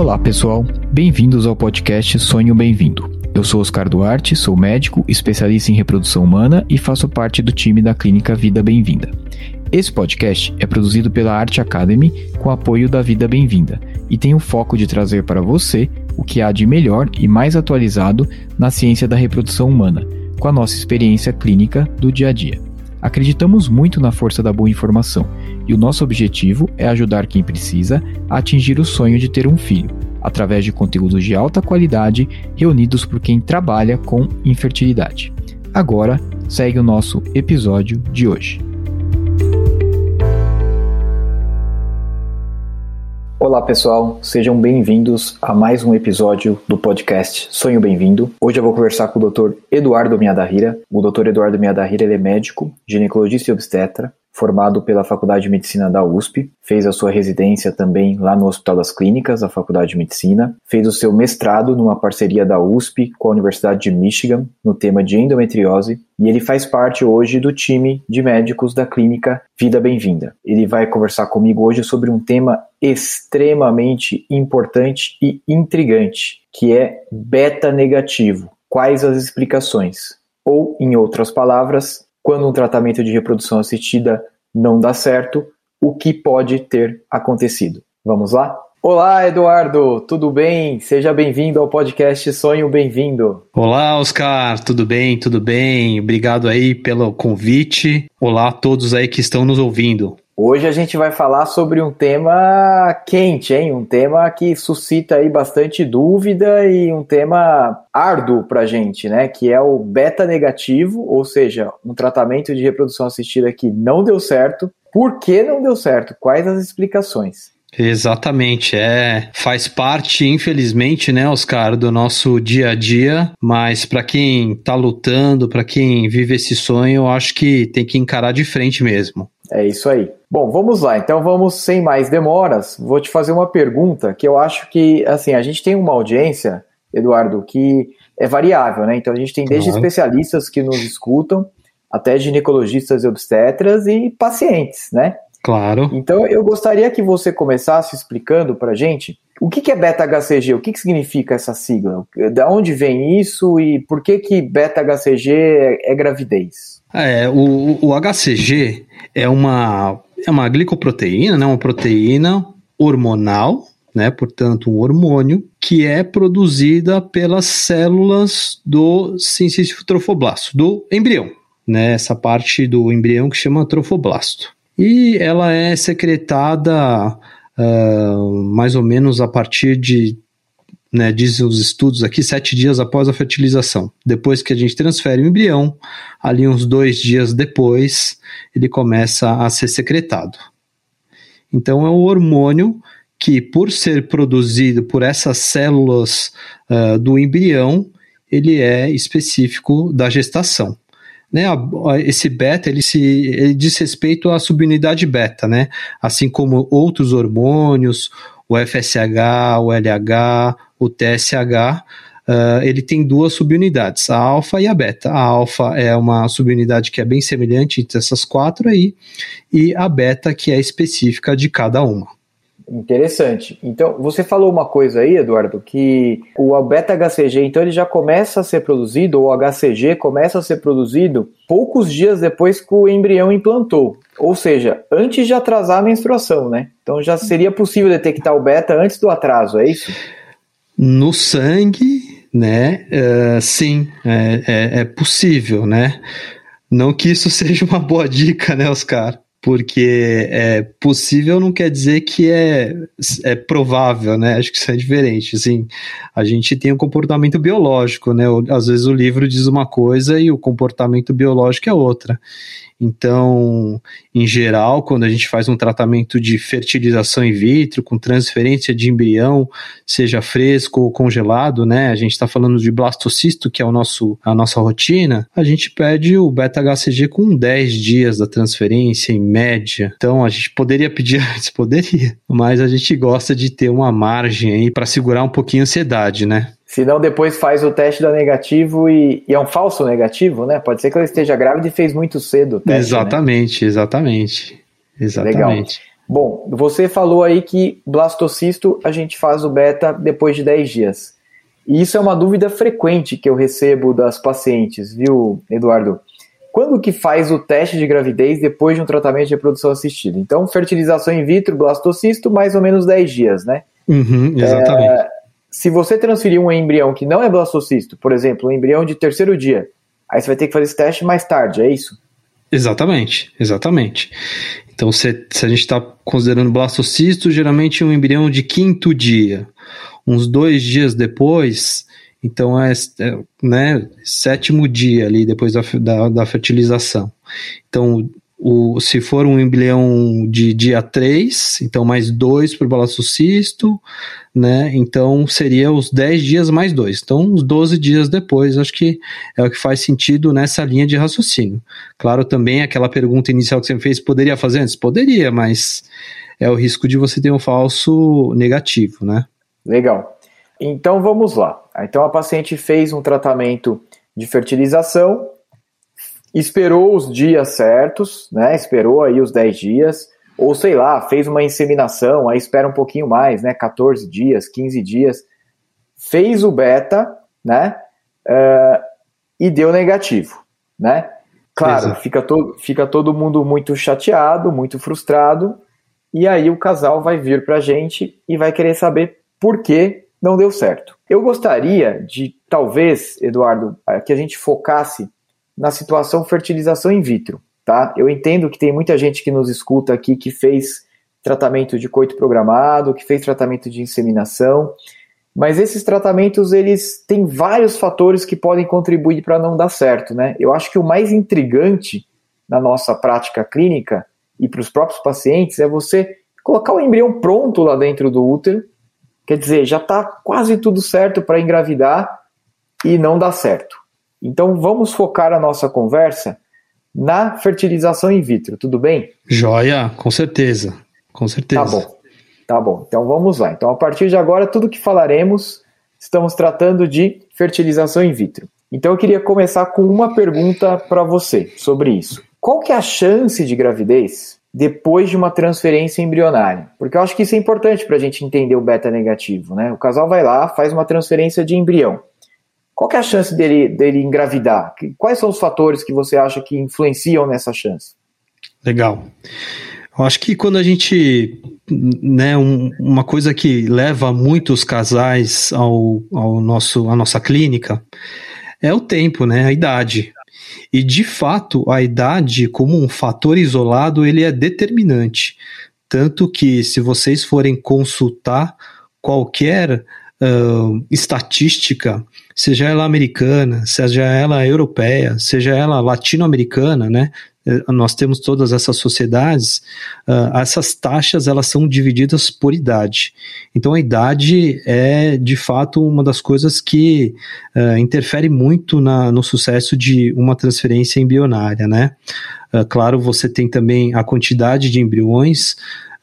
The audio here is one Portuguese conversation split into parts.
Olá, pessoal. Bem-vindos ao podcast Sonho Bem-vindo. Eu sou Oscar Duarte, sou médico, especialista em reprodução humana e faço parte do time da Clínica Vida Bem-vinda. Esse podcast é produzido pela Arte Academy com apoio da Vida Bem-vinda e tem o foco de trazer para você o que há de melhor e mais atualizado na ciência da reprodução humana, com a nossa experiência clínica do dia a dia. Acreditamos muito na força da boa informação e o nosso objetivo é ajudar quem precisa a atingir o sonho de ter um filho, através de conteúdos de alta qualidade reunidos por quem trabalha com infertilidade. Agora, segue o nosso episódio de hoje. Olá pessoal, sejam bem-vindos a mais um episódio do podcast Sonho Bem-vindo. Hoje eu vou conversar com o Dr. Eduardo Miadahira. O Dr. Eduardo Miadahira ele é médico, ginecologista e obstetra, formado pela Faculdade de Medicina da USP, fez a sua residência também lá no Hospital das Clínicas, da Faculdade de Medicina, fez o seu mestrado numa parceria da USP com a Universidade de Michigan no tema de endometriose e ele faz parte hoje do time de médicos da clínica Vida Bem-vinda. Ele vai conversar comigo hoje sobre um tema extremamente importante e intrigante, que é beta negativo. Quais as explicações? Ou, em outras palavras, quando um tratamento de reprodução assistida não dá certo, o que pode ter acontecido. Vamos lá? Olá, Eduardo, tudo bem? Seja bem-vindo ao podcast Sonho Bem-vindo. Olá, Oscar, tudo bem? Tudo bem? Obrigado aí pelo convite. Olá a todos aí que estão nos ouvindo. Hoje a gente vai falar sobre um tema quente, hein? Um tema que suscita aí bastante dúvida e um tema árduo pra gente, né? Que é o beta negativo, ou seja, um tratamento de reprodução assistida que não deu certo. Por que não deu certo? Quais as explicações? Exatamente, é, faz parte, infelizmente, né, Oscar, do nosso dia a dia, mas para quem está lutando, para quem vive esse sonho, eu acho que tem que encarar de frente mesmo. É isso aí. Bom, vamos lá. Então vamos sem mais demoras. Vou te fazer uma pergunta que eu acho que, assim, a gente tem uma audiência, Eduardo, que é variável, né? Então a gente tem desde uhum. especialistas que nos escutam, até ginecologistas e obstetras e pacientes, né? Claro. Então eu gostaria que você começasse explicando para gente o que, que é beta-HCG, o que, que significa essa sigla, da onde vem isso e por que que beta-HCG é, é gravidez? É, o, o HCG é uma, é uma glicoproteína, né, uma proteína hormonal, né, portanto um hormônio, que é produzida pelas células do sincício trofoblasto, do embrião, né, essa parte do embrião que chama trofoblasto. E ela é secretada uh, mais ou menos a partir de, né, dizem os estudos aqui, sete dias após a fertilização. Depois que a gente transfere o embrião, ali uns dois dias depois, ele começa a ser secretado. Então é um hormônio que, por ser produzido por essas células uh, do embrião, ele é específico da gestação né, a, a, esse beta ele se ele diz respeito à subunidade beta, né? Assim como outros hormônios, o FSH, o LH, o TSH, uh, ele tem duas subunidades, a alfa e a beta. A alfa é uma subunidade que é bem semelhante entre essas quatro aí, e a beta que é específica de cada uma. Interessante. Então, você falou uma coisa aí, Eduardo, que o beta-HCG, então ele já começa a ser produzido, ou o HCG começa a ser produzido poucos dias depois que o embrião implantou. Ou seja, antes de atrasar a menstruação, né? Então já seria possível detectar o beta antes do atraso, é isso? No sangue, né? Uh, sim, é, é, é possível, né? Não que isso seja uma boa dica, né, Oscar? Porque é possível não quer dizer que é, é provável, né? Acho que isso é diferente. Assim, a gente tem um comportamento biológico, né? Às vezes o livro diz uma coisa e o comportamento biológico é outra. Então, em geral, quando a gente faz um tratamento de fertilização in vitro, com transferência de embrião, seja fresco ou congelado, né? A gente está falando de blastocisto, que é o nosso, a nossa rotina, a gente pede o beta-HCG com 10 dias da transferência, em média. Então, a gente poderia pedir antes, poderia, mas a gente gosta de ter uma margem aí para segurar um pouquinho a ansiedade, né? Senão depois faz o teste da negativo e, e, é um falso negativo, né? Pode ser que ela esteja grávida e fez muito cedo o teste. Exatamente, né? exatamente. Exatamente. Legal. Bom, você falou aí que blastocisto a gente faz o beta depois de 10 dias. E isso é uma dúvida frequente que eu recebo das pacientes, viu, Eduardo? Quando que faz o teste de gravidez depois de um tratamento de reprodução assistida? Então, fertilização in vitro, blastocisto, mais ou menos 10 dias, né? Uhum, exatamente. É, se você transferir um embrião que não é blastocisto, por exemplo, um embrião de terceiro dia, aí você vai ter que fazer esse teste mais tarde, é isso? Exatamente, exatamente. Então, se, se a gente está considerando blastocisto, geralmente um embrião de quinto dia. Uns dois dias depois, então é, é né, sétimo dia ali depois da, da, da fertilização. Então, o, se for um embrião de dia 3, então mais 2 para o balastocisto, né? Então seria os 10 dias mais 2. Então, uns 12 dias depois, acho que é o que faz sentido nessa linha de raciocínio. Claro, também aquela pergunta inicial que você me fez, poderia fazer antes? Poderia, mas é o risco de você ter um falso negativo, né? Legal. Então vamos lá. Então a paciente fez um tratamento de fertilização, esperou os dias certos, né? Esperou aí os 10 dias, ou sei lá, fez uma inseminação, aí espera um pouquinho mais, né? 14 dias, 15 dias, fez o beta, né? Uh, e deu negativo, né? Claro, fica, to fica todo mundo muito chateado, muito frustrado, e aí o casal vai vir para a gente e vai querer saber por que não deu certo. Eu gostaria de, talvez, Eduardo, que a gente focasse na situação fertilização in vitro, tá? Eu entendo que tem muita gente que nos escuta aqui que fez tratamento de coito programado, que fez tratamento de inseminação, mas esses tratamentos eles têm vários fatores que podem contribuir para não dar certo, né? Eu acho que o mais intrigante na nossa prática clínica e para os próprios pacientes é você colocar o embrião pronto lá dentro do útero, quer dizer, já está quase tudo certo para engravidar e não dá certo. Então vamos focar a nossa conversa na fertilização in vitro, tudo bem? Joia, com certeza. Com certeza. Tá bom. Tá bom. Então vamos lá. Então a partir de agora tudo que falaremos estamos tratando de fertilização in vitro. Então eu queria começar com uma pergunta para você sobre isso. Qual que é a chance de gravidez depois de uma transferência embrionária? Porque eu acho que isso é importante para a gente entender o beta negativo, né? O casal vai lá, faz uma transferência de embrião. Qual é a chance dele, dele engravidar? Quais são os fatores que você acha que influenciam nessa chance? Legal. Eu acho que quando a gente, né, um, uma coisa que leva muitos casais ao, ao nosso, à nossa clínica é o tempo, né, a idade. E de fato, a idade como um fator isolado, ele é determinante. Tanto que se vocês forem consultar qualquer uh, estatística seja ela americana, seja ela europeia, seja ela latino-americana, né? Eh, nós temos todas essas sociedades, uh, essas taxas elas são divididas por idade. Então a idade é de fato uma das coisas que uh, interfere muito na, no sucesso de uma transferência embrionária, né? Uh, claro, você tem também a quantidade de embriões,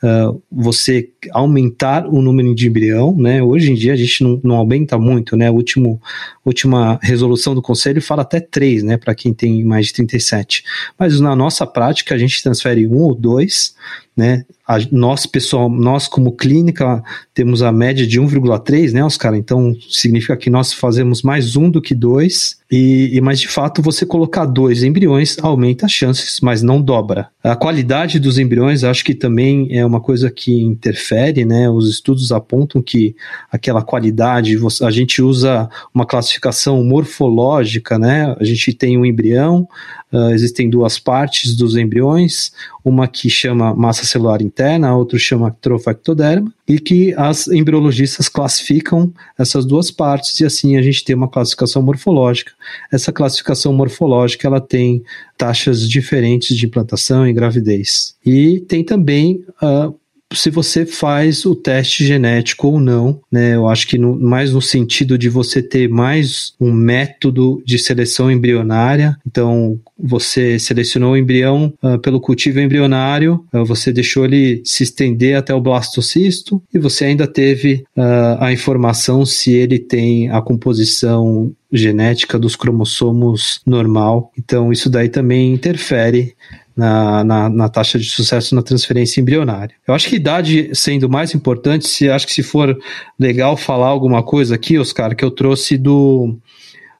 uh, você aumentar o número de embrião, né? Hoje em dia a gente não, não aumenta muito, né? A último, última resolução do conselho fala até 3, né? Para quem tem mais de 37. Mas na nossa prática a gente transfere um ou dois, né? A, nós, pessoal, nós como clínica temos a média de 1,3, né, Oscar? Então significa que nós fazemos mais um do que dois, e, e mas de fato você colocar dois embriões aumenta as chances, mas não dobra. A qualidade dos embriões acho que também é uma coisa que interfere, né? Os estudos apontam que aquela qualidade, a gente usa uma classificação morfológica, né? A gente tem um embrião, uh, existem duas partes dos embriões, uma que chama massa celular interna, a outra chama trofectoderma, e que as embriologistas classificam essas duas partes e assim a gente tem uma classificação morfológica. Essa classificação morfológica ela tem taxas diferentes de implantação e gravidez. E tem também uh, se você faz o teste genético ou não, né? Eu acho que no, mais no sentido de você ter mais um método de seleção embrionária. Então, você selecionou o embrião uh, pelo cultivo embrionário, uh, você deixou ele se estender até o blastocisto e você ainda teve uh, a informação se ele tem a composição genética dos cromossomos normal. Então, isso daí também interfere na, na, na, taxa de sucesso na transferência embrionária. Eu acho que idade sendo mais importante, se acho que se for legal falar alguma coisa aqui, Oscar, que eu trouxe do,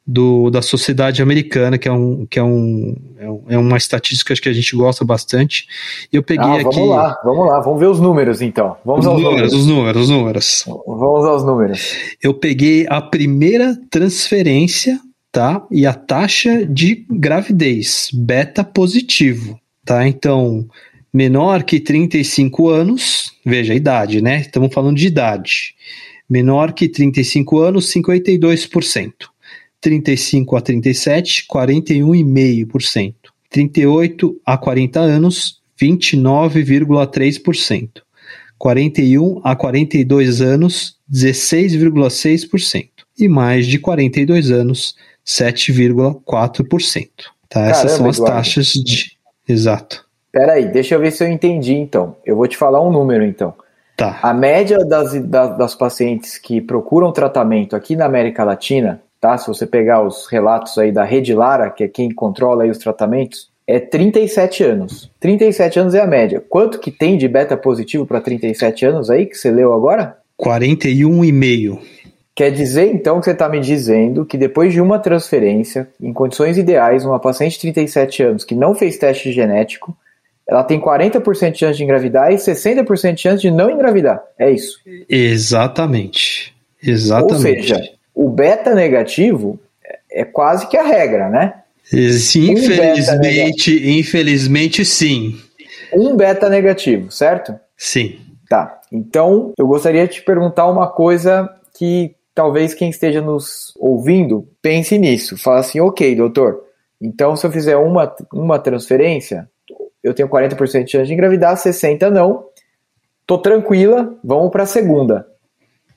do da sociedade americana, que é um que é um é, é uma estatística que a gente gosta bastante. Eu peguei ah, vamos aqui. Vamos lá, vamos lá, vamos ver os números então. Vamos os aos números, números, os números, os números. Vamos aos números. Eu peguei a primeira transferência, tá? E a taxa de gravidez, beta positivo tá? Então, menor que 35 anos, veja a idade, né? Estamos falando de idade. Menor que 35 anos, 52%. 35 a 37, 41,5%. 38 a 40 anos, 29,3%. 41 a 42 anos, 16,6%. E mais de 42 anos, 7,4%. Tá? Caramba, Essas são as taxas de Exato. Peraí, deixa eu ver se eu entendi então. Eu vou te falar um número então. Tá. A média das, das, das pacientes que procuram tratamento aqui na América Latina, tá? Se você pegar os relatos aí da Rede Lara, que é quem controla aí os tratamentos, é 37 anos. 37 anos é a média. Quanto que tem de beta positivo para 37 anos aí que você leu agora? 41,5. Quer dizer, então, que você está me dizendo que depois de uma transferência, em condições ideais, uma paciente de 37 anos que não fez teste genético, ela tem 40% de chance de engravidar e 60% de chance de não engravidar. É isso. Exatamente. Exatamente. Ou seja, o beta negativo é quase que a regra, né? Infelizmente, um infelizmente sim. Um beta negativo, certo? Sim. Tá. Então, eu gostaria de te perguntar uma coisa que talvez quem esteja nos ouvindo pense nisso. Fala assim, ok, doutor, então se eu fizer uma, uma transferência, eu tenho 40% de chance de engravidar, 60% não. Tô tranquila, vamos para a segunda.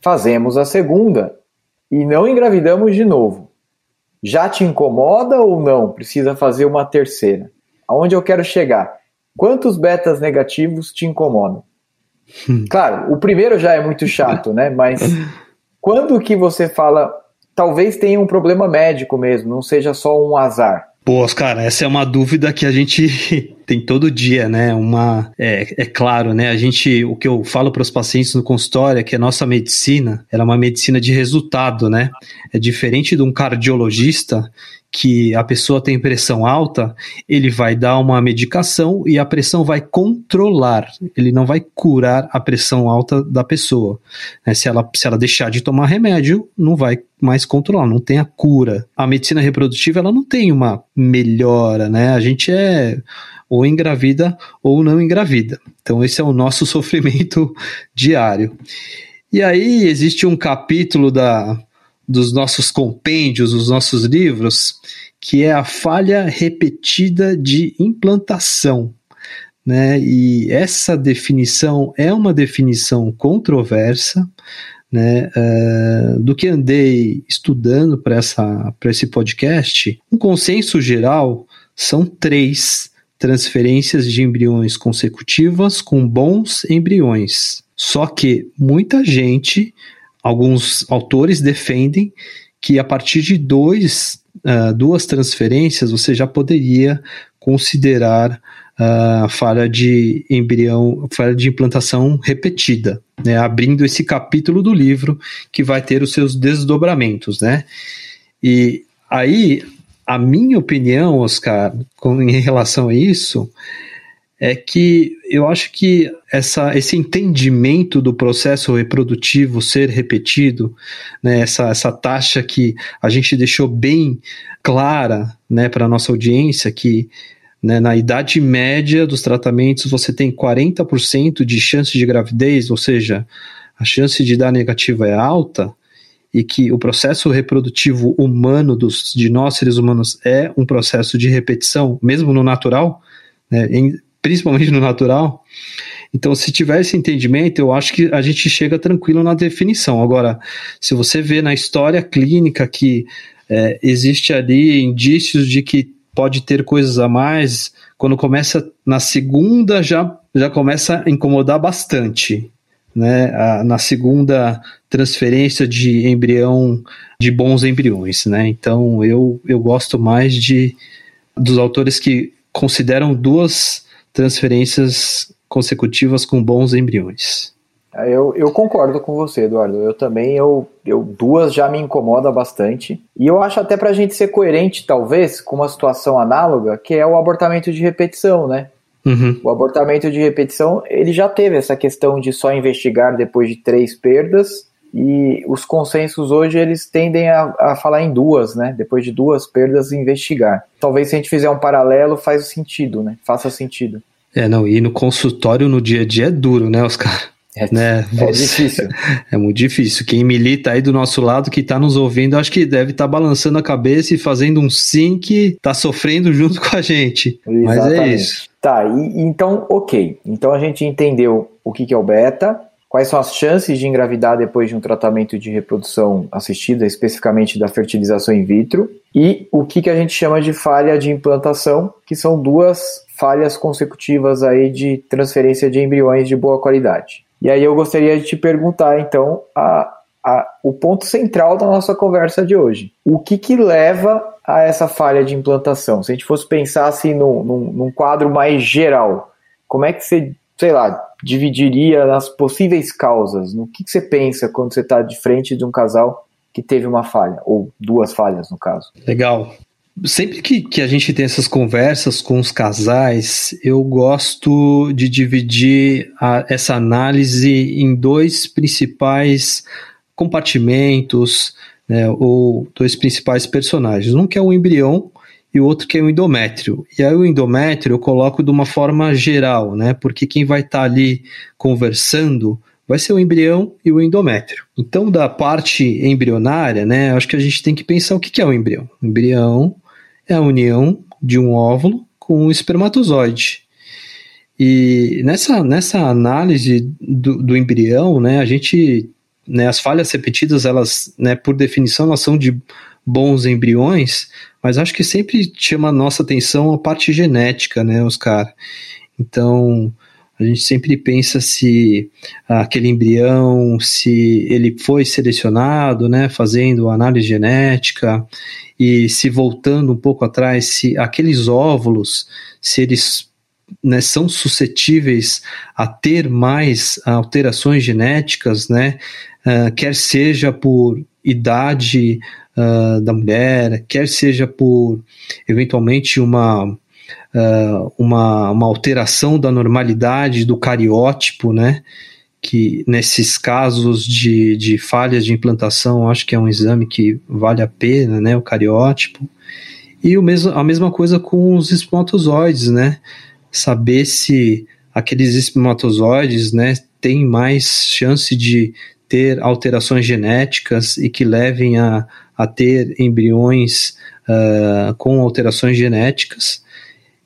Fazemos a segunda e não engravidamos de novo. Já te incomoda ou não? Precisa fazer uma terceira. Aonde eu quero chegar? Quantos betas negativos te incomodam? Claro, o primeiro já é muito chato, né? Mas Quando que você fala, talvez tenha um problema médico mesmo, não seja só um azar? Pô, cara, essa é uma dúvida que a gente tem todo dia, né? Uma é, é claro, né? A gente, o que eu falo para os pacientes no consultório é que a nossa medicina, ela é uma medicina de resultado, né? É diferente de um cardiologista que a pessoa tem pressão alta, ele vai dar uma medicação e a pressão vai controlar, ele não vai curar a pressão alta da pessoa. Né? Se, ela, se ela deixar de tomar remédio, não vai mais controlar, não tem a cura. A medicina reprodutiva ela não tem uma melhora, né? A gente é ou engravida ou não engravida. Então esse é o nosso sofrimento diário. E aí existe um capítulo da dos nossos compêndios, dos nossos livros, que é a falha repetida de implantação. Né? E essa definição é uma definição controversa, né? Uh, do que andei estudando para esse podcast, um consenso geral são três transferências de embriões consecutivas com bons embriões. Só que muita gente alguns autores defendem que a partir de dois, uh, duas transferências você já poderia considerar a uh, falha de embrião, falha de implantação repetida, né, abrindo esse capítulo do livro que vai ter os seus desdobramentos, né? E aí, a minha opinião, Oscar, com, em relação a isso, é que eu acho que essa, esse entendimento do processo reprodutivo ser repetido, né, essa, essa taxa que a gente deixou bem clara né, para a nossa audiência, que né, na idade média dos tratamentos você tem 40% de chance de gravidez, ou seja, a chance de dar negativa é alta, e que o processo reprodutivo humano dos, de nós seres humanos é um processo de repetição, mesmo no natural, né, em, principalmente no natural. Então, se tiver esse entendimento, eu acho que a gente chega tranquilo na definição. Agora, se você vê na história clínica que é, existe ali indícios de que pode ter coisas a mais, quando começa na segunda já, já começa a incomodar bastante. Né, a, na segunda transferência de embrião, de bons embriões, né? Então eu, eu gosto mais de dos autores que consideram duas transferências consecutivas com bons embriões. Eu, eu concordo com você, Eduardo. Eu também, eu, eu duas já me incomoda bastante. E eu acho até para a gente ser coerente, talvez, com uma situação análoga, que é o abortamento de repetição, né? Uhum. O abortamento de repetição, ele já teve essa questão de só investigar depois de três perdas, e os consensos hoje eles tendem a, a falar em duas, né? Depois de duas perdas, investigar. Talvez se a gente fizer um paralelo, faz sentido, né? Faça sentido. É, não, e no consultório no dia a dia é duro, né, Oscar? É, né? é difícil. É muito difícil. Quem milita aí do nosso lado, que está nos ouvindo, acho que deve estar tá balançando a cabeça e fazendo um sim que está sofrendo junto com a gente. Exatamente. Mas é isso. Tá, e, então, ok. Então a gente entendeu o que, que é o beta, quais são as chances de engravidar depois de um tratamento de reprodução assistida, especificamente da fertilização in vitro, e o que, que a gente chama de falha de implantação, que são duas falhas consecutivas aí de transferência de embriões de boa qualidade. E aí eu gostaria de te perguntar, então, a, a, o ponto central da nossa conversa de hoje. O que, que leva a essa falha de implantação? Se a gente fosse pensar assim num, num, num quadro mais geral, como é que você, sei lá, dividiria nas possíveis causas? No que, que você pensa quando você está de frente de um casal que teve uma falha, ou duas falhas no caso? Legal sempre que, que a gente tem essas conversas com os casais, eu gosto de dividir a, essa análise em dois principais compartimentos, né, ou dois principais personagens. Um que é o embrião e o outro que é o endométrio. E aí o endométrio eu coloco de uma forma geral, né, porque quem vai estar tá ali conversando vai ser o embrião e o endométrio. Então, da parte embrionária, né, acho que a gente tem que pensar o que é o embrião. O embrião é a união de um óvulo com um espermatozoide. E nessa, nessa análise do, do embrião, né, a gente, né, as falhas repetidas, elas, né, por definição, elas são de bons embriões, mas acho que sempre chama a nossa atenção a parte genética, né, Oscar? Então, a gente sempre pensa se aquele embrião, se ele foi selecionado, né, fazendo análise genética, e se voltando um pouco atrás, se aqueles óvulos, se eles né, são suscetíveis a ter mais alterações genéticas, né, uh, quer seja por idade uh, da mulher, quer seja por eventualmente uma, uh, uma, uma alteração da normalidade do cariótipo, né, que nesses casos de, de falhas de implantação, acho que é um exame que vale a pena, né, o cariótipo. E o mesmo, a mesma coisa com os espermatozoides, né, saber se aqueles espermatozoides, né, têm mais chance de ter alterações genéticas e que levem a, a ter embriões uh, com alterações genéticas.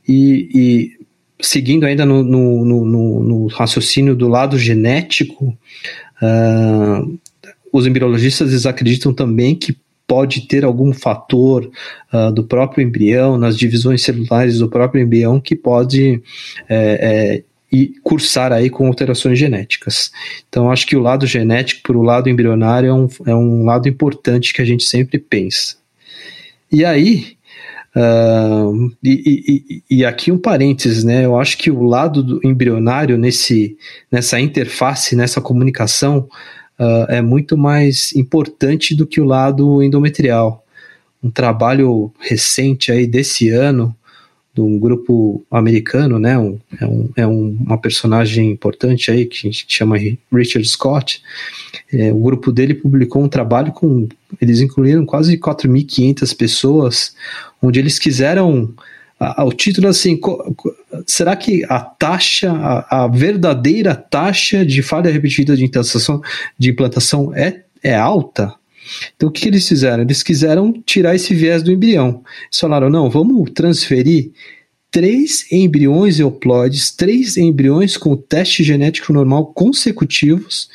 E, e seguindo ainda no, no, no, no, raciocínio do lado genético, uh, os embriologistas acreditam também que pode ter algum fator uh, do próprio embrião, nas divisões celulares do próprio embrião, que pode é, é, cursar aí com alterações genéticas. Então, acho que o lado genético para o lado embrionário é um, é um lado importante que a gente sempre pensa. E aí, Uh, e, e, e, aqui um parênteses, né? Eu acho que o lado embrionário nesse, nessa interface, nessa comunicação, uh, é muito mais importante do que o lado endometrial. Um trabalho recente aí desse ano de um grupo americano, né? Um, é um, é um, uma personagem importante aí que a gente chama Richard Scott. É, o grupo dele publicou um trabalho com eles incluíram quase 4.500 pessoas, onde eles quiseram o título assim, será que a taxa, a, a, verdadeira taxa de falha repetida de implantação, de implantação é, é alta? Então o que, eles fizeram? Eles quiseram tirar esse viés do embrião. Eles falaram, não, vamos transferir três embriões euploides, três embriões com teste genético normal consecutivos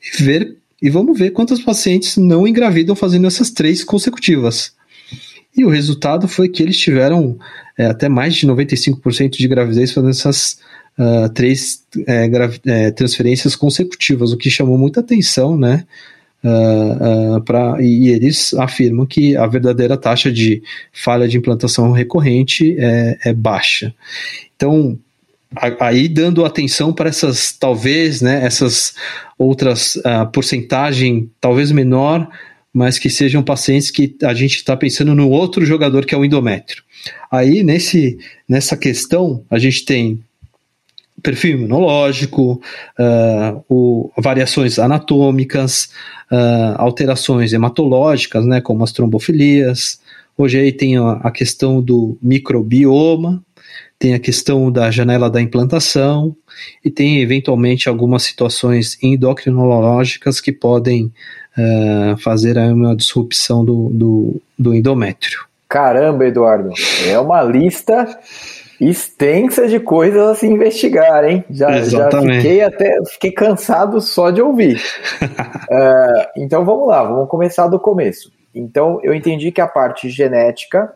e ver e vamos ver quantas pacientes não engravidam fazendo essas três consecutivas. E o resultado foi que eles tiveram é, até mais de 95% de gravidez fazendo essas uh, três é, é, transferências consecutivas, o que chamou muita atenção, né? Uh, uh, pra, e eles afirmam que a verdadeira taxa de falha de implantação recorrente é, é baixa. Então, aí dando atenção para essas, talvez, né, essas outras uh, porcentagem, talvez menor, mas que sejam pacientes que a gente está pensando no outro jogador que é o endométrio. Aí, nesse, nessa questão, a gente tem perfil imunológico, uh, o, variações anatômicas, uh, alterações hematológicas, né, como as trombofilias. Hoje aí tem a, a questão do microbioma, tem a questão da janela da implantação e tem eventualmente algumas situações endocrinológicas que podem uh, fazer uma disrupção do, do, do endométrio. Caramba, Eduardo, é uma lista extensa de coisas a se investigar, hein? Já, já fiquei até fiquei cansado só de ouvir. uh, então vamos lá, vamos começar do começo. Então eu entendi que a parte genética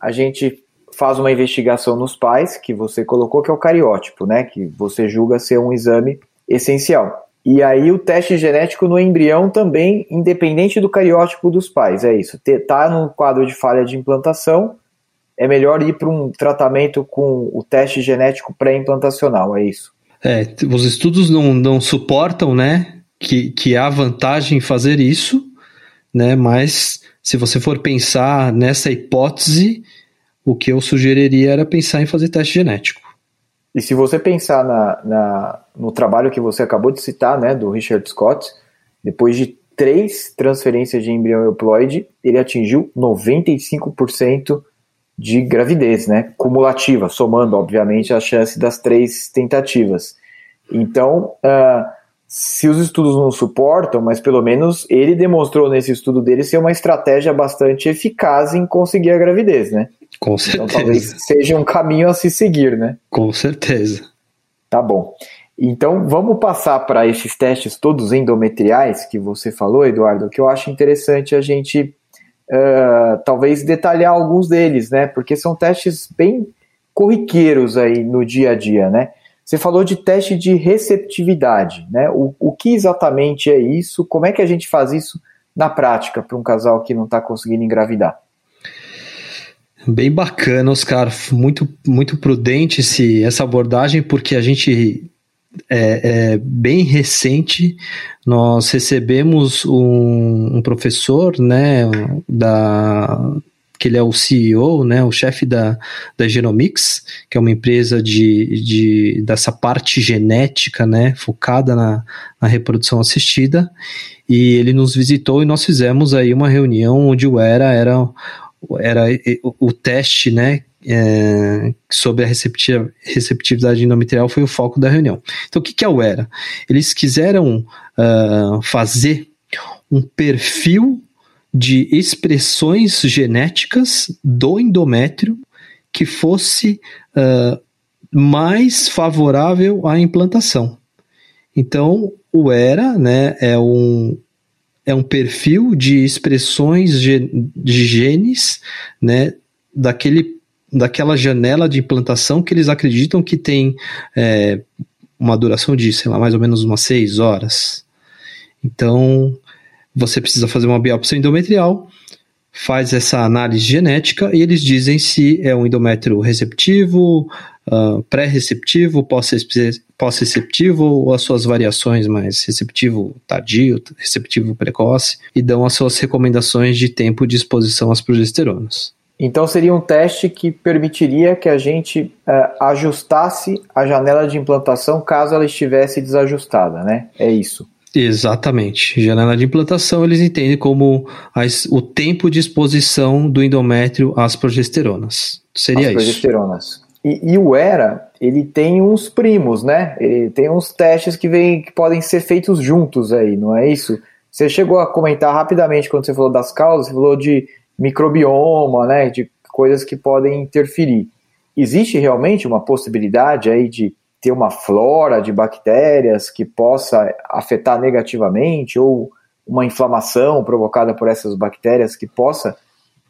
a gente faz uma investigação nos pais, que você colocou, que é o cariótipo, né? Que você julga ser um exame essencial. E aí o teste genético no embrião também, independente do cariótipo dos pais, é isso. Tá no quadro de falha de implantação, é melhor ir para um tratamento com o teste genético pré-implantacional, é isso. É, os estudos não, não suportam, né, que, que há vantagem em fazer isso, né, mas se você for pensar nessa hipótese, o que eu sugeriria era pensar em fazer teste genético. E se você pensar na, na, no trabalho que você acabou de citar, né, do Richard Scott, depois de três transferências de embrião euploide, ele atingiu 95% de gravidez, né, cumulativa, somando, obviamente, a chance das três tentativas. Então, uh, se os estudos não suportam, mas pelo menos ele demonstrou nesse estudo dele ser uma estratégia bastante eficaz em conseguir a gravidez, né? Com certeza. Então talvez seja um caminho a se seguir, né? Com certeza. Tá bom. Então vamos passar para esses testes todos endometriais que você falou, Eduardo, que eu acho interessante a gente uh, talvez detalhar alguns deles, né? Porque são testes bem corriqueiros aí no dia a dia, né? Você falou de teste de receptividade, né? O, o que exatamente é isso? Como é que a gente faz isso na prática para um casal que não está conseguindo engravidar? Bem bacana, Oscar. Muito, muito prudente esse, essa abordagem, porque a gente é, é, bem recente, nós recebemos um, um, professor, né, da, que ele é o CEO, né, o chefe da, da Genomics, que é uma empresa de, de, dessa parte genética, né, focada na, na reprodução assistida, e ele nos visitou e nós fizemos aí uma reunião onde o ERA era era o, teste, né, é, sobre a receptividade endometrial foi o foco da reunião. Então, o que, que é o ERA? Eles quiseram uh, fazer um perfil de expressões genéticas do endométrio que fosse uh, mais favorável à implantação. Então, o ERA né, é um, é um perfil de expressões de genes, né, daquele, daquela janela de implantação que eles acreditam que tem é, uma duração de, sei lá, mais ou menos umas seis horas. Então, você precisa fazer uma biópsia endometrial, faz essa análise genética e eles dizem se é um endométrio receptivo, uh, pré-receptivo, pós-receptivo ou as suas variações mais receptivo tardio, receptivo precoce e dão as suas recomendações de tempo de exposição às progesteronas. Então seria um teste que permitiria que a gente uh, ajustasse a janela de implantação caso ela estivesse desajustada, né? É isso. Exatamente. Janela de implantação eles entendem como as, o tempo de exposição do endométrio às progesteronas. Seria As progesteronas. E, e, o ERA, ele tem uns primos, né? Ele tem uns testes que, vem, que podem ser feitos juntos aí, não é isso? Você chegou a comentar rapidamente quando você falou das causas, você falou de microbioma, né? De coisas que podem interferir. Existe realmente uma possibilidade aí de ter uma flora de bactérias que possa afetar negativamente ou uma inflamação provocada por essas bactérias que possa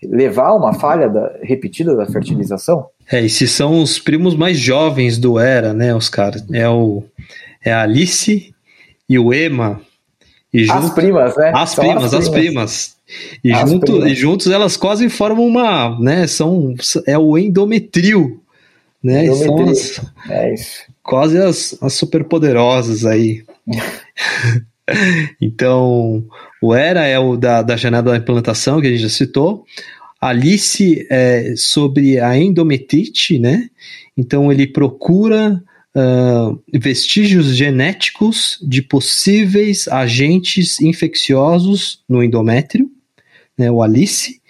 levar a uma falha da, repetida da fertilização? É, esses são os primos mais jovens do ERA, né, os caras? É, o, é a Alice e o Ema. E junto, as primas, né? As primas, as primas. As primas. E, junto, primas. e juntos elas quase formam uma, né? São, é o endometril, né? Endometril. São as, é isso. Quase as, as superpoderosas aí. então, o Era é o da, da janela da implantação, que a gente já citou. Alice é sobre a endometrite, né? Então ele procura uh, vestígios genéticos de possíveis agentes infecciosos no endométrio, né, o Alice,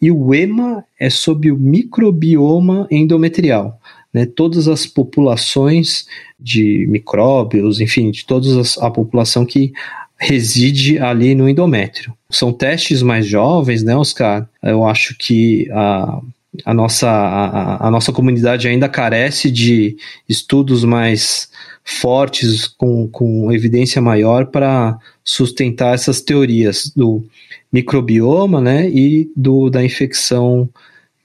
e o EMA é sobre o microbioma endometrial. Né, todas as populações de micróbios, enfim, de toda a população que reside ali no endométrio. São testes mais jovens, né, Oscar? Eu acho que a, a nossa, a, a, nossa comunidade ainda carece de estudos mais fortes, com, com evidência maior para sustentar essas teorias do microbioma né, e do, da infecção,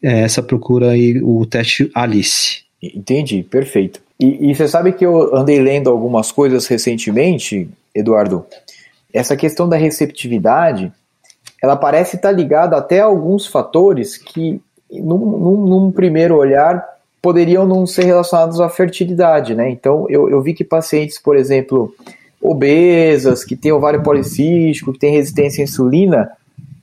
é, essa procura aí, o teste Alice. Entendi, perfeito. E, e você sabe que eu andei lendo algumas coisas recentemente, Eduardo. Essa questão da receptividade, ela parece estar ligada até a alguns fatores que num, num, num, primeiro olhar, poderiam não ser relacionados à fertilidade, né? Então, eu, eu vi que pacientes, por exemplo, obesas, que têm ovário policístico, que têm resistência à insulina,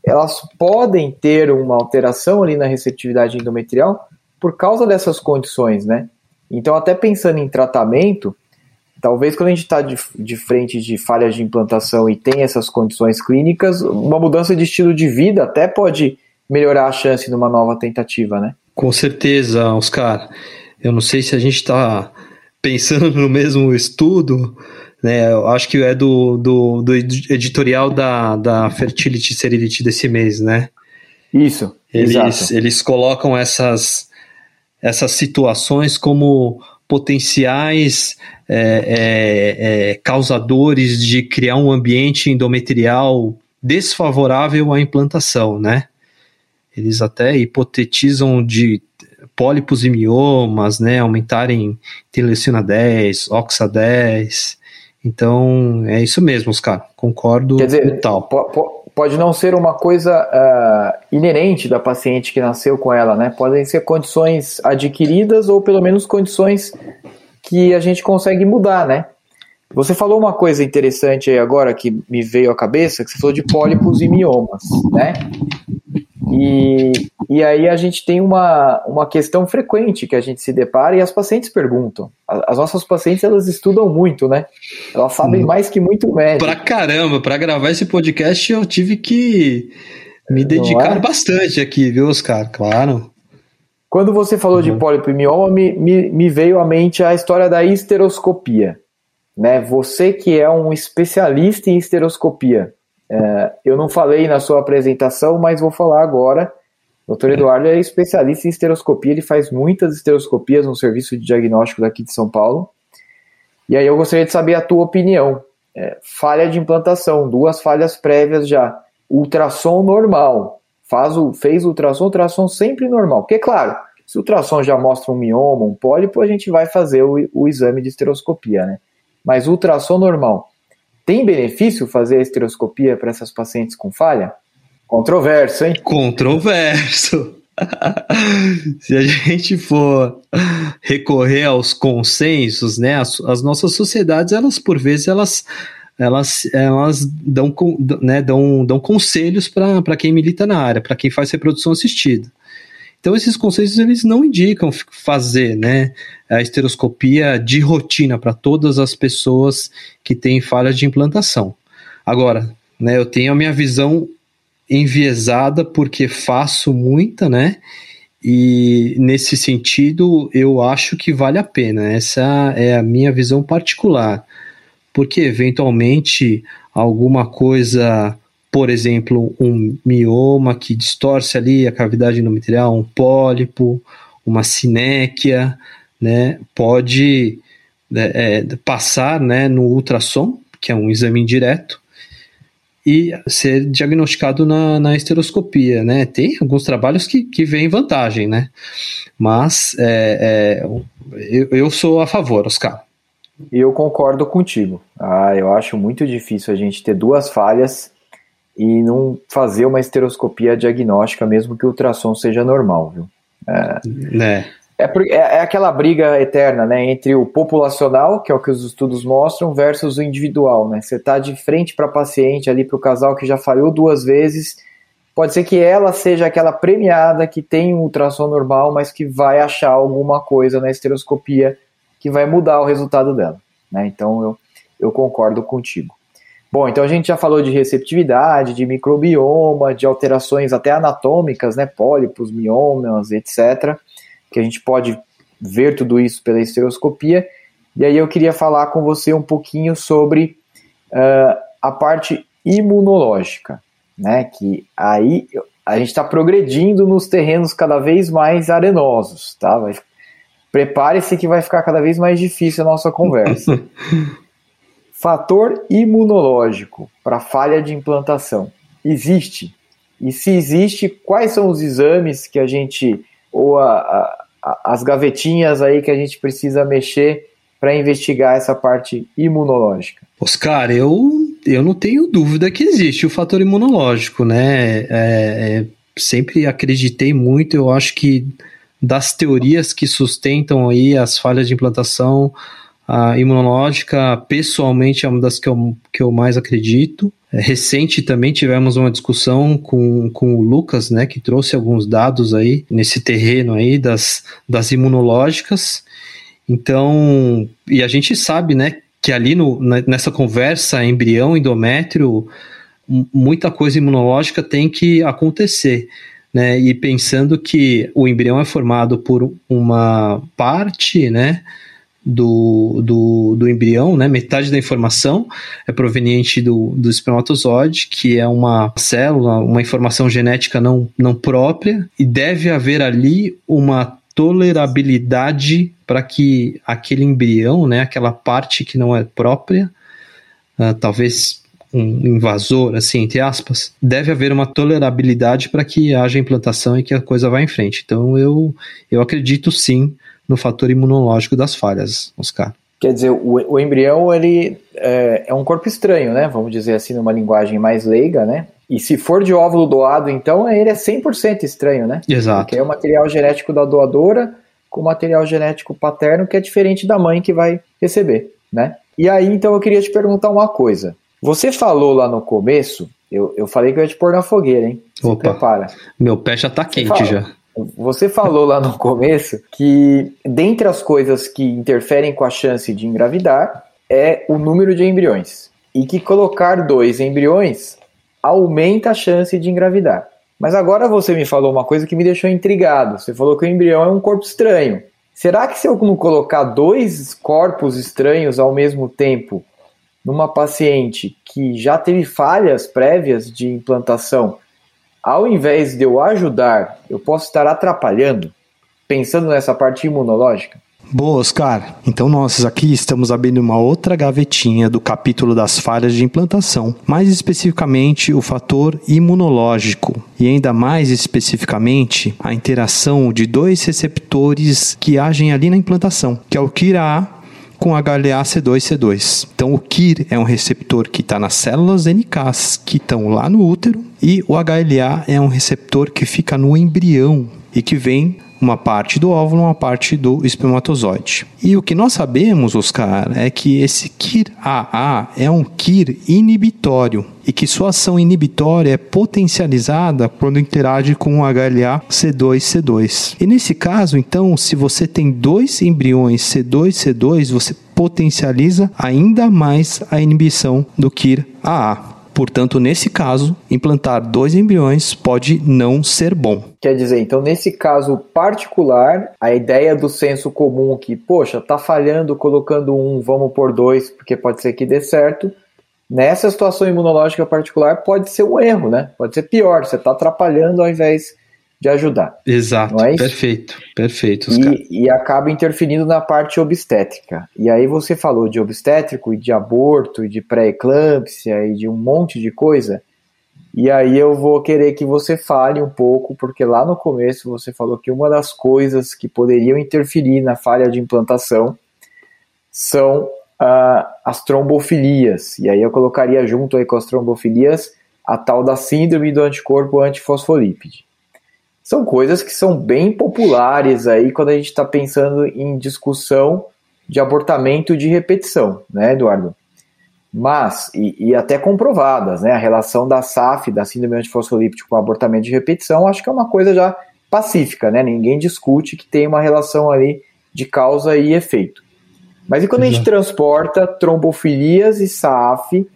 elas podem ter uma alteração ali na receptividade endometrial por causa dessas condições, né? Então, até pensando em tratamento, talvez quando a gente está de, de frente de falhas de implantação e tem essas condições clínicas, uma mudança de estilo de vida até pode melhorar a chance numa nova tentativa, né? Com certeza, Oscar. Eu não sei se a gente está pensando no mesmo estudo, né? Eu acho que é do, do, do editorial da, da Fertility Sterility desse mês, né? Isso. Eles, eles colocam essas, essas situações como potenciais é, é, é, causadores de criar um ambiente endometrial desfavorável à implantação, né? eles até hipotetizam de pólipos e miomas, né, aumentarem teleciona 10, oxa 10. Então, é isso mesmo, Oscar. Concordo Quer dizer, total. Pode não ser uma coisa uh, inerente da paciente que nasceu com ela, né? Podem ser condições adquiridas ou pelo menos condições que a gente consegue mudar, né? Você falou uma coisa interessante aí agora que me veio à cabeça, que você falou de pólipos e miomas, né? E, e aí a gente tem uma, uma questão frequente que a gente se depara e as pacientes perguntam. As nossas pacientes, elas estudam muito, né? Elas sabem hum. mais que muito médico. Pra caramba, para gravar esse podcast eu tive que me dedicar é? bastante aqui, viu, Oscar? Claro. Quando você falou uhum. de pólipo e mioma, me, me, me veio à mente a história da esteroscopia. Né? Você que é um especialista em esteroscopia, é, eu não falei na sua apresentação, mas vou falar agora. O Dr. Eduardo é especialista em esteroscopia, ele faz muitas esteroscopias no serviço de diagnóstico daqui de São Paulo. E aí eu gostaria de saber a tua opinião. É, falha de implantação, duas falhas prévias já. Ultrassom normal. Faz o, fez o ultrassom, ultrassom sempre normal. Porque, claro, se o ultrassom já mostra um mioma, um pólipo, a gente vai fazer o, o exame de esteroscopia, né? Mas ultrassom normal. Tem benefício fazer a estereoscopia para essas pacientes com falha? Controverso, hein? Controverso. Se a gente for recorrer aos consensos, né, as, as, nossas sociedades, elas por vezes elas elas, elas dão, né, dão, dão conselhos para quem milita na área, para quem faz reprodução assistida. Então esses conselhos eles não indicam fazer, né, a esteroscopia de rotina para todas as pessoas que têm falhas de implantação. Agora, né, eu tenho a minha visão enviesada porque faço muita, né? E nesse sentido, eu acho que vale a pena. Essa é a minha visão particular. Porque eventualmente alguma coisa por exemplo, um mioma que distorce ali a cavidade endometrial, um pólipo, uma sinéquia, né, pode é, é, passar né, no ultrassom, que é um exame indireto, e ser diagnosticado na, na esteroscopia, né? Tem alguns trabalhos que, que veem vantagem, né? Mas é, é, eu, eu sou a favor, Oscar. Eu concordo contigo. Ah, eu acho muito difícil a gente ter duas falhas e não fazer uma esteroscopia diagnóstica, mesmo que o ultrassom seja normal, viu? É, né? É, é, é aquela briga eterna, né, entre o populacional, que é o que os estudos mostram, versus o individual, né? Você está de frente para paciente ali para o casal que já falhou duas vezes, pode ser que ela seja aquela premiada que tem um ultrassom normal, mas que vai achar alguma coisa na esteroscopia que vai mudar o resultado dela, né? Então eu, eu concordo contigo. Bom, então a gente já falou de receptividade, de microbioma, de alterações até anatômicas, né, pólipos, miomas, etc, que a gente pode ver tudo isso pela estereoscopia. E aí eu queria falar com você um pouquinho sobre uh, a parte imunológica, né, que aí a gente está progredindo nos terrenos cada vez mais arenosos, tá? Prepare-se que vai ficar cada vez mais difícil a nossa conversa. Fator imunológico para falha de implantação. Existe? E se existe, quais são os exames que a gente, ou a, a, as gavetinhas aí que a gente precisa mexer para investigar essa parte imunológica? Oscar, eu, eu não tenho dúvida que existe o fator imunológico, né? É, é, sempre acreditei muito, eu acho que das teorias que sustentam aí as falhas de implantação, imunológica, pessoalmente, é uma das que eu, que eu mais acredito. Recente também tivemos uma discussão com, com o Lucas, né, que trouxe alguns dados aí nesse terreno aí das, das imunológicas. Então, e a gente sabe, né, que ali no, nessa conversa embrião, endométrio, muita coisa imunológica tem que acontecer. Né, e pensando que o embrião é formado por uma parte, né, do, do, do embrião, né? Metade da informação é proveniente do, do espermatozoide, que é uma célula, uma informação genética não, não própria, e deve haver ali uma tolerabilidade para que aquele embrião, né, aquela parte que não é própria, uh, talvez um invasor, assim, entre aspas, deve haver uma tolerabilidade para que haja implantação e que a coisa vá em frente. Então eu, eu acredito sim no fator imunológico das falhas, Oscar. Quer dizer, o, o embrião ele é, é, um corpo estranho, né? Vamos dizer assim, numa linguagem mais leiga, né? E se for de óvulo doado, então ele é 100% estranho, né? Exato. Porque é o material genético da doadora com o material genético paterno que é diferente da mãe que vai receber, né? E aí, então, eu queria te perguntar uma coisa. Você falou lá no começo, eu, eu falei que eu ia te pôr na fogueira, hein? Se Opa, prepara. Meu pé já tá quente já. Você falou lá no começo que, dentre as coisas que interferem com a chance de engravidar, é o número de embriões. E que colocar dois embriões aumenta a chance de engravidar. Mas agora você me falou uma coisa que me deixou intrigado. Você falou que o embrião é um corpo estranho. Será que se eu não colocar dois corpos estranhos ao mesmo tempo numa paciente que já teve falhas prévias de implantação, ao invés de eu ajudar, eu posso estar atrapalhando, pensando nessa parte imunológica? Boa, Oscar. Então nós aqui estamos abrindo uma outra gavetinha do capítulo das falhas de implantação, mais especificamente o fator imunológico e ainda mais especificamente a interação de dois receptores que agem ali na implantação, que é o KIRA com HLA-C2-C2. Então, o KIR é um receptor que está nas células NKs que estão lá no útero e o HLA é um receptor que fica no embrião e que vem uma parte do óvulo, uma parte do espermatozoide. E o que nós sabemos, Oscar, é que esse KIR-AA é um KIR inibitório e que sua ação inibitória é potencializada quando interage com o HLA C2-C2. E nesse caso, então, se você tem dois embriões C2-C2, você potencializa ainda mais a inibição do KIR-AA. Portanto, nesse caso, implantar dois embriões pode não ser bom. Quer dizer, então, nesse caso particular, a ideia do senso comum que, poxa, tá falhando colocando um, vamos por dois, porque pode ser que dê certo. Nessa situação imunológica particular, pode ser um erro, né? Pode ser pior, você está atrapalhando ao invés de ajudar. Exato, é perfeito, perfeito. E, e, acaba interferindo na parte obstétrica. E aí você falou de obstétrico e de aborto e de pré-eclâmpsia e de um monte de coisa. E aí eu vou querer que você fale um pouco, porque lá no começo você falou que uma das coisas que poderiam interferir na falha de implantação são uh, as trombofilias. E aí eu colocaria junto aí com as trombofilias a tal da síndrome do anticorpo antifosfolípide. São coisas que são bem populares aí quando a gente está pensando em discussão de abortamento de repetição, né, Eduardo? Mas, e, e, até comprovadas, né, a relação da SAF, da síndrome antifosfolípide com abortamento de repetição, acho que é uma coisa já pacífica, né? Ninguém discute que tem uma relação ali de causa e efeito. Mas e quando Exato. a gente transporta trombofilias e SAF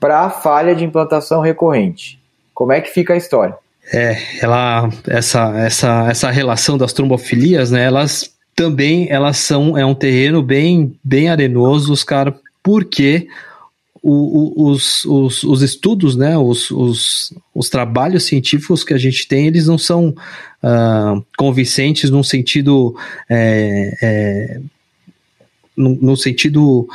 para falha de implantação recorrente? Como é que fica a história? É, ela, essa, essa, essa relação das trombofilias, né, elas também elas são é um terreno bem bem arenoso, os cara, porque o, o, os, os, os, estudos, né, os, os, os, trabalhos científicos que a gente tem, eles não são uh, convincentes num sentido é, é, no, sentido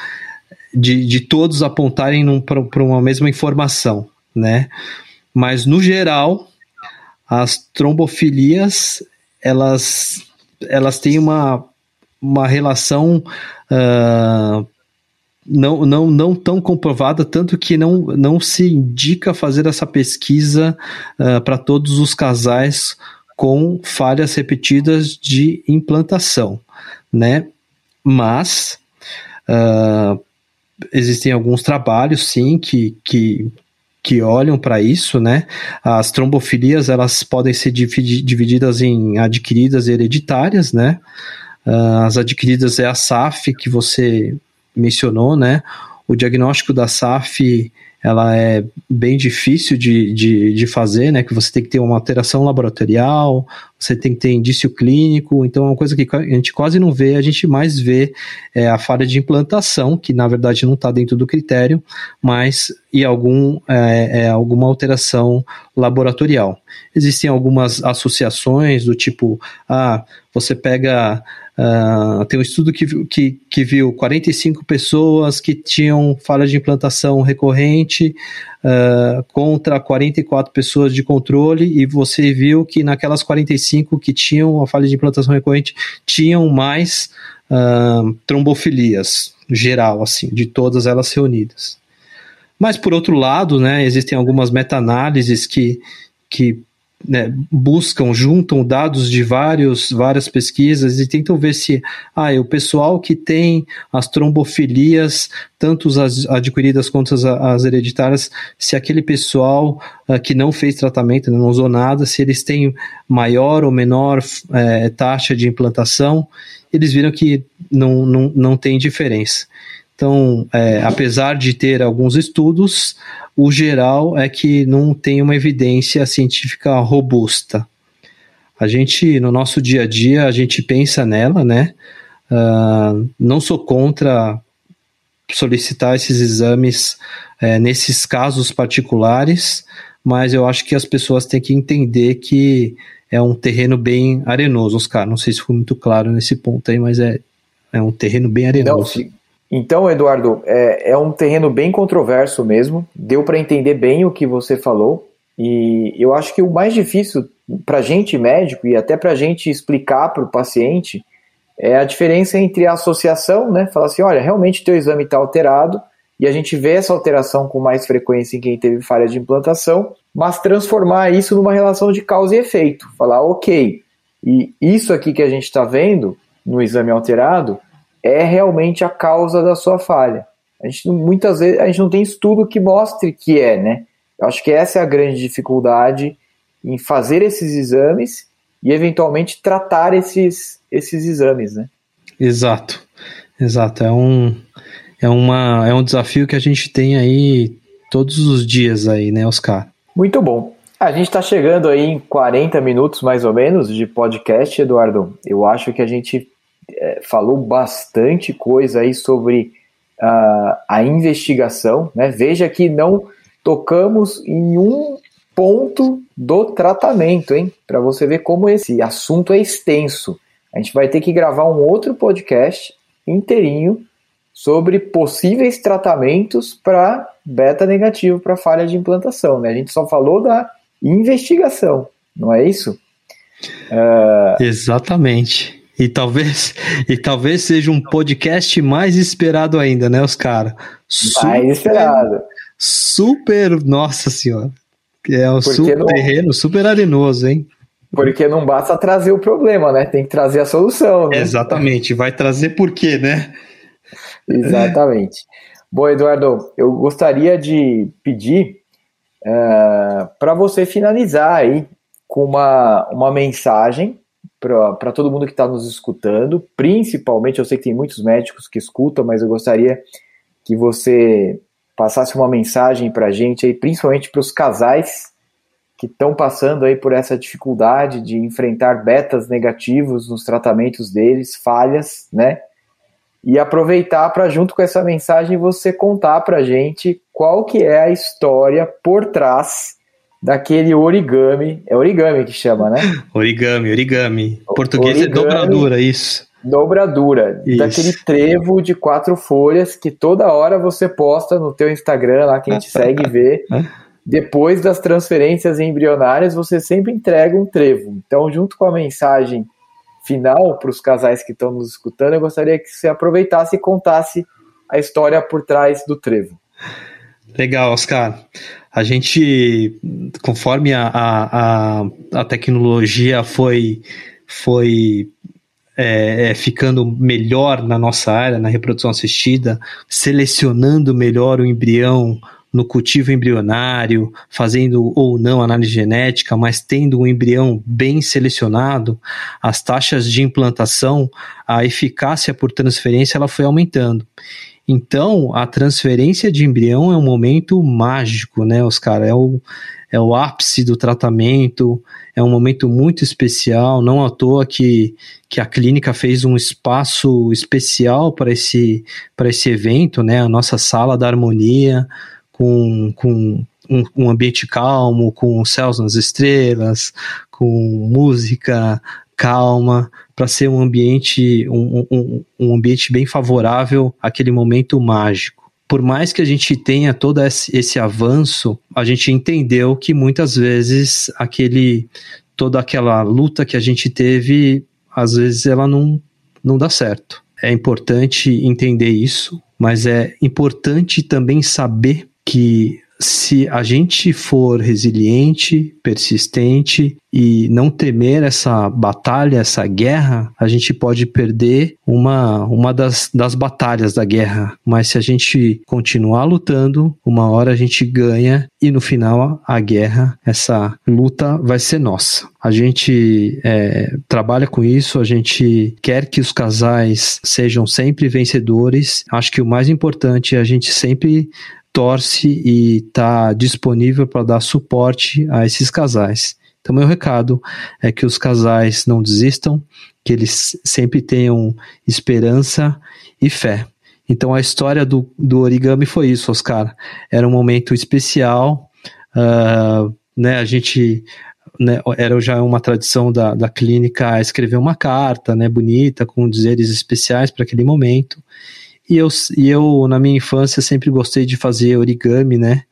de, de todos apontarem para uma mesma informação, né? Mas no geral, as trombofilias elas elas têm uma, uma relação uh, não, não, não tão comprovada, tanto que não, não se indica fazer essa pesquisa uh, para todos os casais com falhas repetidas de implantação, né? Mas uh, existem alguns trabalhos, sim, que, que, que olham para isso, né? As trombofilias elas podem ser divididas em adquiridas e hereditárias, né? Uh, as adquiridas é a SAF que você mencionou, né? O diagnóstico da SAF ela é bem difícil de, de, de, fazer, né? Que você tem que ter uma alteração laboratorial, você tem que ter indício clínico, então é uma coisa que a gente quase não vê, a gente mais vê é, a falha de implantação, que na verdade não está dentro do critério, mas e algum, é, é, alguma alteração laboratorial. Existem algumas associações do tipo, ah, você pega Uh, tem um estudo que, que, que viu 45 pessoas que tinham falha de implantação recorrente uh, contra 44 pessoas de controle, e você viu que naquelas 45 que tinham a falha de implantação recorrente tinham mais uh, trombofilias, geral, assim, de todas elas reunidas. Mas, por outro lado, né, existem algumas meta-análises que, que né, buscam, juntam dados de vários, várias pesquisas e tentam ver se ah, o pessoal que tem as trombofilias, tanto as adquiridas quanto as, as hereditárias, se aquele pessoal uh, que não fez tratamento, não usou nada, se eles têm maior ou menor é, taxa de implantação, eles viram que não, não, não tem diferença. Então, é, apesar de ter alguns estudos, o geral é que não tem uma evidência científica robusta. A gente, no nosso dia a dia, a gente pensa nela, né? Uh, não sou contra solicitar esses exames é, nesses casos particulares, mas eu acho que as pessoas têm que entender que é um terreno bem arenoso, Oscar. Não sei se foi muito claro nesse ponto aí, mas é, é um terreno bem arenoso. Não, então, Eduardo, é, é um terreno bem controverso mesmo. Deu para entender bem o que você falou. E eu acho que o mais difícil para a gente médico e até para a gente explicar para o paciente é a diferença entre a associação, né? Falar assim, olha, realmente teu exame está alterado e a gente vê essa alteração com mais frequência em quem teve falha de implantação, mas transformar isso numa relação de causa e efeito. Falar, ok, e isso aqui que a gente está vendo no exame alterado é realmente a causa da sua falha. A gente muitas vezes a gente não tem estudo que mostre que é, né? Eu acho que essa é a grande dificuldade em fazer esses exames e eventualmente tratar esses, esses exames, né? Exato, exato. É um, é, uma, é um desafio que a gente tem aí todos os dias aí, né, Oscar? Muito bom. A gente está chegando aí em 40 minutos mais ou menos de podcast, Eduardo. Eu acho que a gente é, falou bastante coisa aí sobre uh, a investigação. Né? Veja que não tocamos em um ponto do tratamento, hein? Para você ver como esse assunto é extenso. A gente vai ter que gravar um outro podcast inteirinho sobre possíveis tratamentos para beta negativo, para falha de implantação. Né? A gente só falou da investigação, não é isso? Uh... Exatamente. E talvez, e talvez seja um podcast mais esperado ainda, né, os caras? Mais esperado. Super, nossa senhora. É um super não, terreno super arenoso, hein? Porque não basta trazer o problema, né? Tem que trazer a solução. Né? Exatamente. Vai trazer por quê, né? Exatamente. Bom, Eduardo, eu gostaria de pedir uh, eh, para você finalizar aí com uma, uma mensagem para todo mundo que está nos escutando, principalmente, eu sei que tem muitos médicos que escutam, mas eu gostaria que você passasse uma mensagem para a gente aí, principalmente para os casais que estão passando aí por essa dificuldade de enfrentar betas negativos nos tratamentos deles, falhas, né? E aproveitar para junto com essa mensagem você contar para a gente qual que é a história por trás daquele origami. É origami que chama, né? origami, origami. Português origami, é dobradura, isso. Dobradura. Isso. Daquele trevo de quatro folhas que toda hora você posta no teu Instagram lá, que a gente segue e vê. Depois das transferências embrionárias, você sempre entrega um trevo. Então, junto com a mensagem final para os casais que estão nos escutando, eu gostaria que você aproveitasse e contasse a história por trás do trevo. Legal, Oscar a gente, conforme a, a, a tecnologia foi, foi é, é, ficando melhor na nossa área, na reprodução assistida, selecionando melhor o embrião no cultivo embrionário, fazendo ou não análise genética, mas tendo um embrião bem selecionado, as taxas de implantação, a eficácia por transferência, ela foi aumentando. Então, a transferência de embrião é um momento mágico, né, Oscar? É o, é o ápice do tratamento, é um momento muito especial, não à toa que, que a clínica fez um espaço especial para esse, esse evento, né? A nossa sala da harmonia, com, com um, um ambiente calmo, com céus nas estrelas, com música calma, para ser um ambiente, um, um, um ambiente bem favorável àquele momento mágico. Por mais que a gente tenha todo esse, avanço, a gente entendeu que muitas vezes aquele toda aquela luta que a gente teve, às vezes ela não, não dá certo. É importante entender isso, mas é importante também saber que se a gente for resiliente, persistente e não temer essa batalha, essa guerra, a gente pode perder uma, uma das, das batalhas da guerra. Mas se a gente continuar lutando, uma hora a gente ganha e no final a guerra, essa luta vai ser nossa. A gente é, trabalha com isso, a gente quer que os casais sejam sempre vencedores. Acho que o mais importante é a gente sempre torce e está disponível para dar suporte a esses casais. Então, meu recado é que os casais não desistam, que eles sempre tenham esperança e fé. Então, a história do, do origami foi isso, Oscar. Era um momento especial, uh, né? A gente né, era já uma tradição da, da clínica escrever uma carta, né, bonita, com dizeres especiais para aquele momento. E eu, e eu, na minha infância, sempre gostei de fazer origami, né?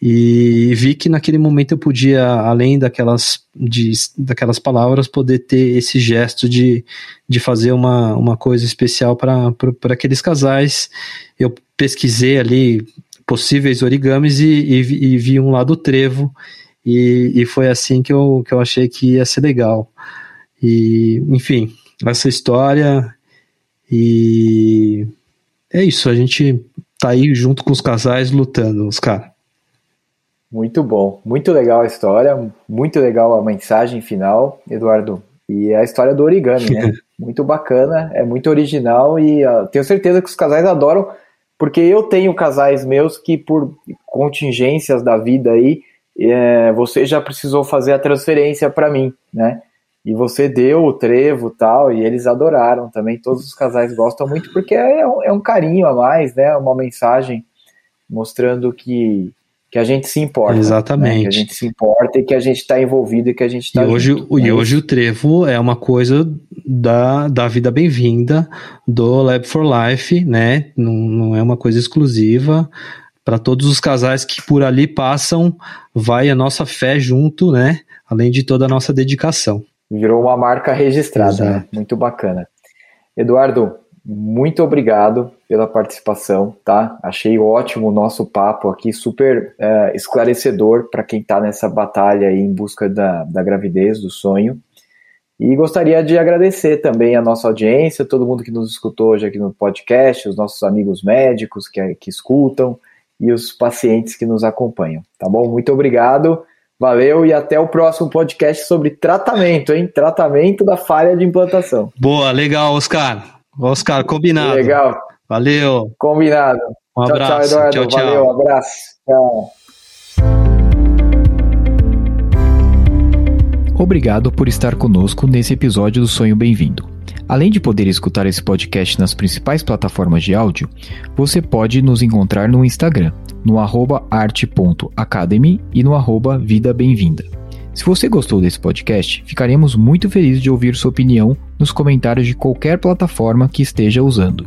E vi que naquele momento eu podia, além daquelas, de, daquelas palavras, poder ter esse gesto de, de fazer uma, uma coisa especial para aqueles casais. Eu pesquisei ali possíveis origamis e, e, e vi um lá do trevo, e, e foi assim que eu, que eu achei que ia ser legal. E, enfim, essa história e é isso, a gente tá aí junto com os casais lutando, os caras. Muito bom, muito legal a história, muito legal a mensagem final, Eduardo. E a história do origami, né? muito bacana, é muito original e uh, tenho certeza que os casais adoram, porque eu tenho casais meus que, por contingências da vida aí, é, você já precisou fazer a transferência para mim, né? E você deu o trevo tal, e eles adoraram também. Todos os casais gostam muito, porque é um, é um carinho a mais, né? Uma mensagem mostrando que, que a gente se importa. Exatamente. Né? Que a gente se importa e que a gente está envolvido e que a gente está. E, hoje, junto, e né? hoje o trevo é uma coisa da, da vida bem-vinda do Lab for Life, né? Não, não é uma coisa exclusiva. Para todos os casais que por ali passam, vai a nossa fé junto, né? Além de toda a nossa dedicação. Virou uma marca registrada, né? muito bacana. Eduardo, muito obrigado pela participação, tá? Achei ótimo o nosso papo aqui, super é, esclarecedor para quem está nessa batalha aí em busca da, da gravidez, do sonho. E gostaria de agradecer também a nossa audiência, todo mundo que nos escutou hoje aqui no podcast, os nossos amigos médicos que, que escutam e os pacientes que nos acompanham, tá bom? Muito obrigado, valeu e até o próximo podcast sobre tratamento, hein? Tratamento da falha de implantação. Boa, legal, Oscar. Oscar, combinado. Legal. Valeu. Combinado. Um tchau, abraço. Tchau, Eduardo. Tchau, tchau. Valeu, abraço. Tchau. Obrigado por estar conosco nesse episódio do Sonho Bem-vindo. Além de poder escutar esse podcast nas principais plataformas de áudio, você pode nos encontrar no Instagram, no arte.academy e no arroba Vida Bem-vinda. Se você gostou desse podcast, ficaremos muito felizes de ouvir sua opinião nos comentários de qualquer plataforma que esteja usando.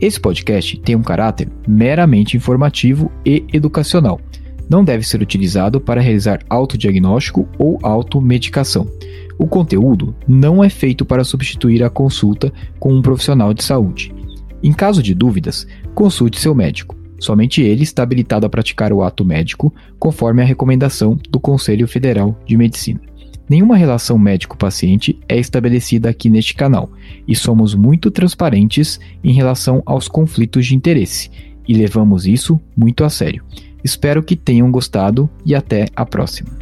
Esse podcast tem um caráter meramente informativo e educacional. Não deve ser utilizado para realizar autodiagnóstico ou automedicação. O conteúdo não é feito para substituir a consulta com um profissional de saúde. Em caso de dúvidas, consulte seu médico. Somente ele está habilitado a praticar o ato médico conforme a recomendação do Conselho Federal de Medicina. Nenhuma relação médico-paciente é estabelecida aqui neste canal e somos muito transparentes em relação aos conflitos de interesse e levamos isso muito a sério. Espero que tenham gostado e até a próxima.